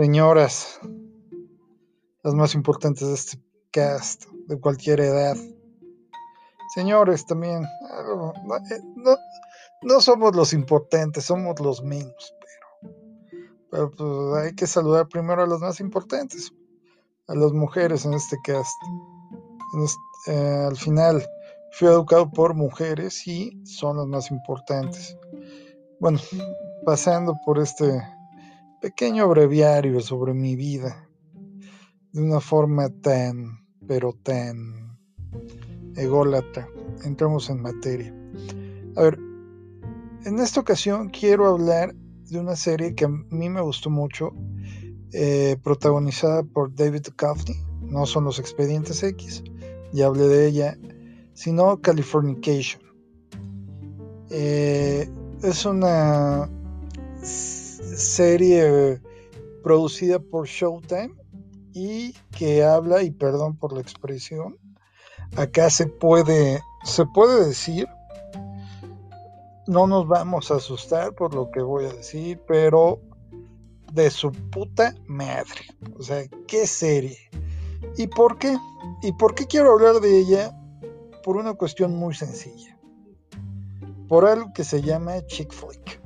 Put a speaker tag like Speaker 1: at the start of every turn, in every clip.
Speaker 1: señoras, las más importantes de este cast, de cualquier edad. Señores, también, eh, no, somos los importantes, somos los menos, pero, pues, hay que saludar primero a los más importantes, a las mujeres en este cast. Eh, al final, fui educado por mujeres y son las más importantes. Bueno, pasando por este pequeño breviario sobre mi vida de una forma tan, pero tan ególatra. Entramos en materia. A ver, en esta ocasión quiero hablar de una serie que a mí me gustó mucho, eh, protagonizada por David Duchovny. No son los Expedientes X, ya hablé de ella, sino Californication. Eh, es una serie producida por Showtime y que habla, y perdón por la expresión, acá se puede, se puede decir, no nos vamos a asustar por lo que voy a decir, pero de su puta madre. O sea, qué serie. ¿Y por qué? ¿Y por qué quiero hablar de ella? Por una cuestión muy sencilla. Por algo que se llama chick flick.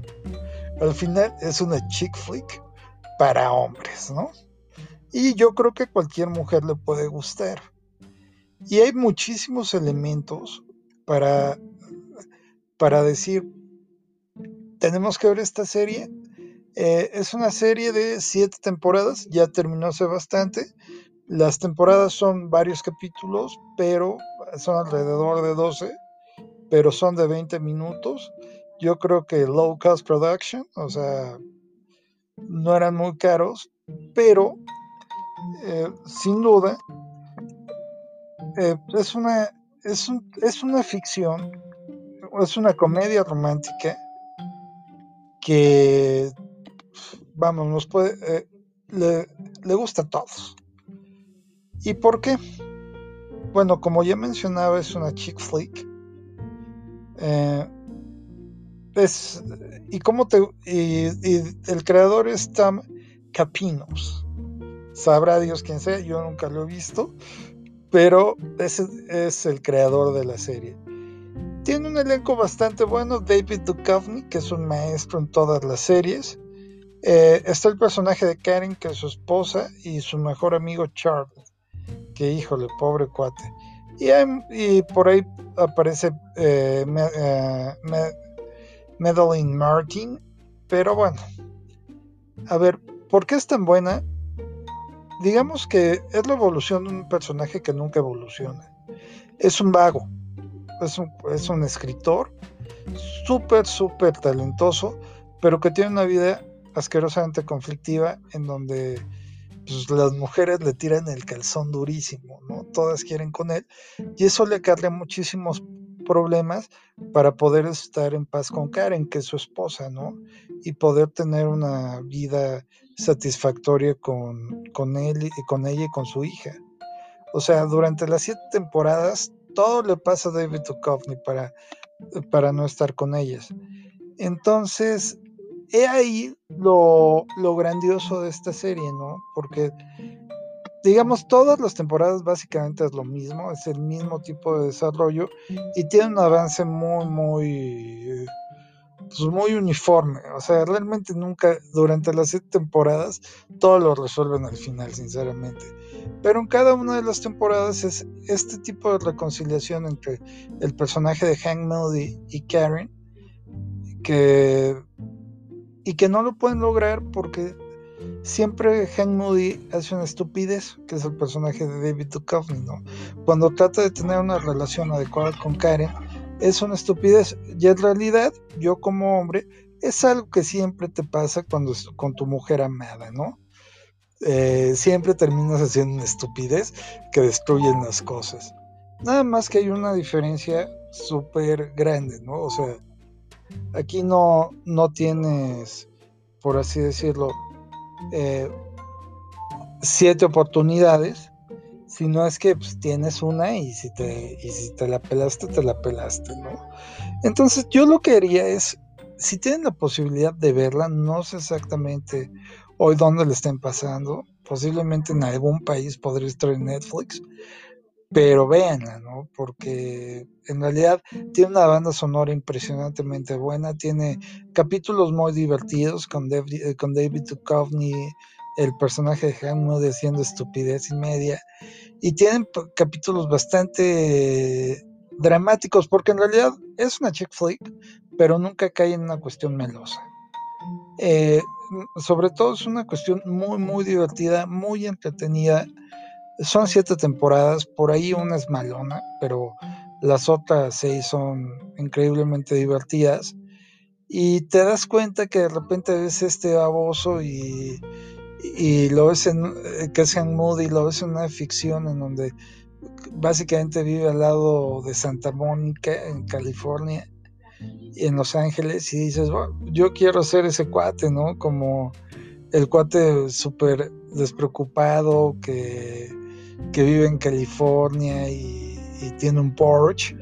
Speaker 1: Al final es una chick flick para hombres, ¿no? Y yo creo que cualquier mujer le puede gustar. Y hay muchísimos elementos para, para decir, tenemos que ver esta serie. Eh, es una serie de siete temporadas, ya terminó hace bastante. Las temporadas son varios capítulos, pero son alrededor de 12, pero son de 20 minutos yo creo que low cost production, o sea, no eran muy caros, pero eh, sin duda eh, es, una, es, es una ficción, es una comedia romántica que, vamos, nos puede, eh, le, le, gusta a todos. ¿Y por qué? Bueno, como ya mencionaba, es una chick flick y cómo te y, el creador es Tam Capinos. Sabrá Dios quién sea, yo nunca lo he visto, pero ese es el creador de la serie. Tiene un elenco bastante bueno, David Duchovny, que es un maestro en todas las series. Eh, está el personaje de Karen, que es su esposa, y su mejor amigo Charles, que híjole, pobre cuate. Y, por ahí aparece eh, eh, Madeline Martin. Pero bueno, a ver, ¿por qué es tan buena? Digamos que es la evolución de un personaje que nunca evoluciona. Es un vago, es un, es un escritor súper, súper talentoso, pero que tiene una vida asquerosamente conflictiva en donde pues, las mujeres le tiran el calzón durísimo, ¿no? Todas quieren con él y eso le acarrea muchísimos problemas para poder estar en paz con Karen, que es su esposa, ¿no? Y poder tener una vida satisfactoria con, con él con ella y con su hija. O sea, durante las siete temporadas todo le pasa a David Duchovny para, para no estar con ellas. Entonces, he ahí lo, lo grandioso de esta serie, ¿no? Porque digamos, todas las temporadas básicamente es lo mismo, es el mismo tipo de desarrollo y tiene un avance muy, muy, pues muy uniforme. O sea, realmente nunca, durante las siete temporadas, todo lo resuelven al final, sinceramente. Pero en cada una de las temporadas es este tipo de reconciliación entre el personaje de Hank Moody y Karen, que, y que no lo pueden lograr porque siempre Hank Moody hace una estupidez, que es el personaje de David Duchovny, ¿no? Cuando trata de tener una relación adecuada con Karen, es una estupidez. Y en realidad, yo como hombre, es algo que siempre te pasa cuando con tu mujer amada, ¿no? Eh, siempre terminas haciendo una estupidez que destruyen las cosas. Nada más que hay una diferencia súper grande, ¿no? O sea, aquí no, no tienes, por así decirlo, eh, siete oportunidades, si no es que pues, tienes una y si, te, y si te la pelaste, te la pelaste, ¿no? Entonces yo lo que haría es, si tienen la posibilidad de verla, no es exactamente hoy dónde le estén pasando. Posiblemente en algún país podría estar en Netflix, pero véanla, ¿no? Porque en realidad tiene una banda sonora impresionantemente buena, tiene capítulos muy divertidos con David, eh, con David Duchovny, el personaje de Hammoud haciendo estupidez y media, y tienen capítulos bastante dramáticos, porque en realidad es una chick flick, pero nunca cae en una cuestión melosa. Eh, sobre todo es una cuestión muy, muy divertida, muy entretenida. Son siete temporadas, por ahí una es malona, pero las otras seis son increíblemente divertidas. Y te das cuenta que de repente ves este baboso y, y lo ves en, eh, que es en Moody, lo ves en una ficción en donde básicamente vive al lado de Santa Mónica, en California, en Los Ángeles, y dices, yo quiero ser ese cuate, ¿no? Como el cuate súper despreocupado que, que, vive en California y, tiene un Porsche.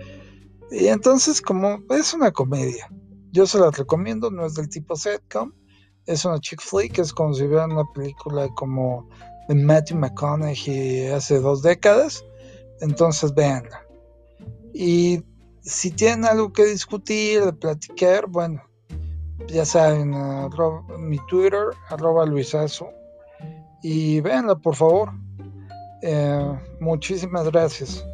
Speaker 1: Y entonces, como es una comedia, yo se la recomiendo, no es del tipo sitcom, es una chick flick, es como si vieran una película como de Matthew McConaughey hace dos décadas entonces véanla. Y si tienen algo que discutir, platicar, bueno, ya saben, mi Twitter, arroba Luisazo. Y véanla, por favor. Eh, muchísimas gracias.